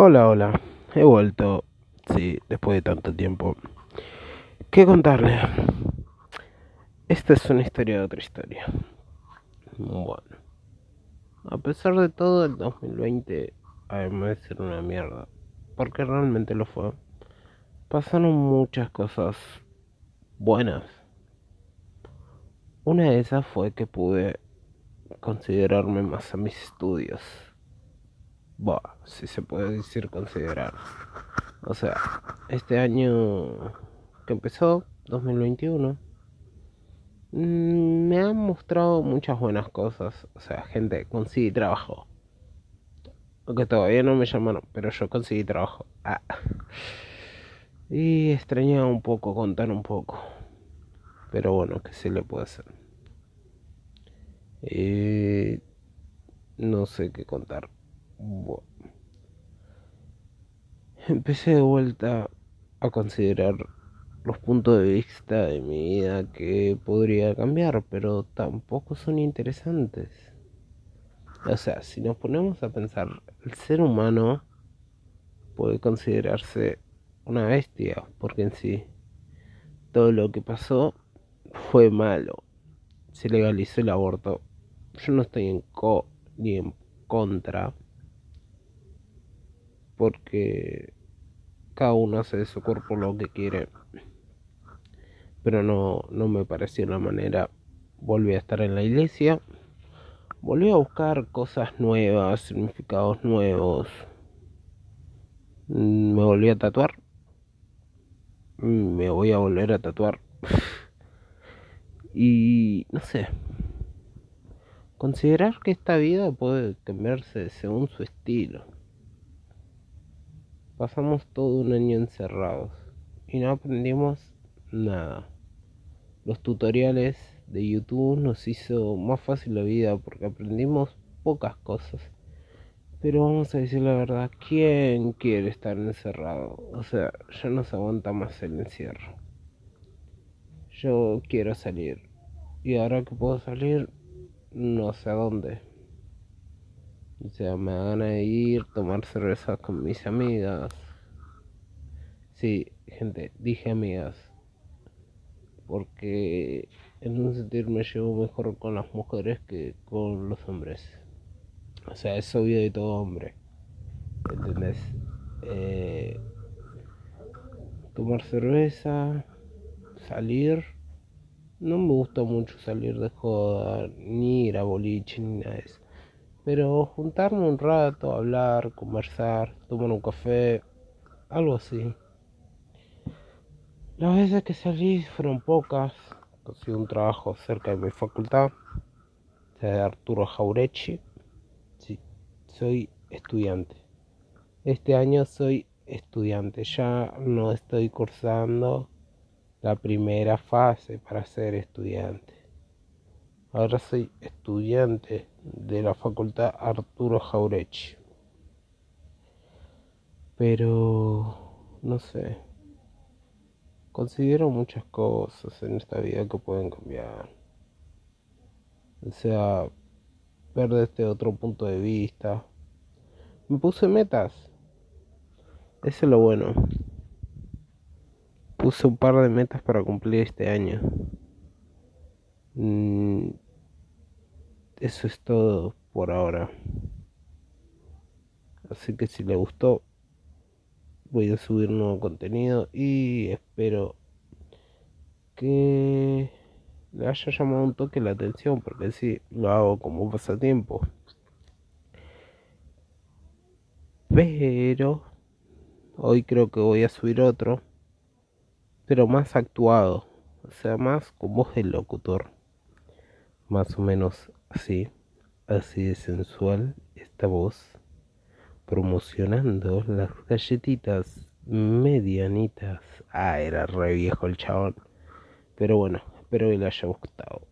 Hola, hola, he vuelto, sí, después de tanto tiempo. ¿Qué contarle? Esta es una historia de otra historia. Bueno, a pesar de todo, el 2020 además de ser una mierda, porque realmente lo fue, pasaron muchas cosas buenas. Una de esas fue que pude considerarme más a mis estudios Bah, si se puede decir considerar. O sea, este año que empezó, 2021, mm, me han mostrado muchas buenas cosas. O sea, gente, conseguí trabajo. Aunque todavía no me llamaron, pero yo conseguí trabajo. Ah. Y extrañaba un poco contar un poco. Pero bueno, ¿qué se le puede hacer? Eh, no sé qué contar. Empecé de vuelta a considerar los puntos de vista de mi vida que podría cambiar, pero tampoco son interesantes. O sea, si nos ponemos a pensar, el ser humano puede considerarse una bestia, porque en sí todo lo que pasó fue malo. Se legalizó el aborto. Yo no estoy en co ni en contra porque cada uno hace de su cuerpo lo que quiere. Pero no, no me pareció la manera. Volví a estar en la iglesia. Volví a buscar cosas nuevas, significados nuevos. Mm, me volví a tatuar. Mm, me voy a volver a tatuar. y no sé. Considerar que esta vida puede cambiarse según su estilo. Pasamos todo un año encerrados y no aprendimos nada. Los tutoriales de YouTube nos hizo más fácil la vida porque aprendimos pocas cosas. Pero vamos a decir la verdad, ¿quién quiere estar encerrado? O sea, ya no se aguanta más el encierro. Yo quiero salir. Y ahora que puedo salir, no sé a dónde. O sea, me van a ir, tomar cerveza con mis amigas. Sí, gente, dije amigas. Porque en un sentido me llevo mejor con las mujeres que con los hombres. O sea, es obvio de todo hombre. ¿Entendés? Eh, tomar cerveza, salir. No me gusta mucho salir de joda, ni ir a boliche, ni nada de eso. Pero juntarme un rato, hablar, conversar, tomar un café, algo así. Las veces que salí fueron pocas. Conseguí un trabajo cerca de mi facultad, de Arturo Jaurechi. Sí, soy estudiante. Este año soy estudiante, ya no estoy cursando la primera fase para ser estudiante. Ahora soy estudiante de la facultad Arturo Jaurechi. Pero no sé. Considero muchas cosas en esta vida que pueden cambiar. O sea, ver desde otro punto de vista. Me puse metas. Eso es lo bueno. Puse un par de metas para cumplir este año. Mm, eso es todo por ahora. Así que si le gustó, voy a subir nuevo contenido y espero que le haya llamado un toque la atención porque si lo hago como pasatiempo. Pero hoy creo que voy a subir otro, pero más actuado, o sea, más con voz del locutor más o menos así, así de sensual esta voz, promocionando las galletitas medianitas. Ah, era re viejo el chabón. Pero bueno, espero que le haya gustado.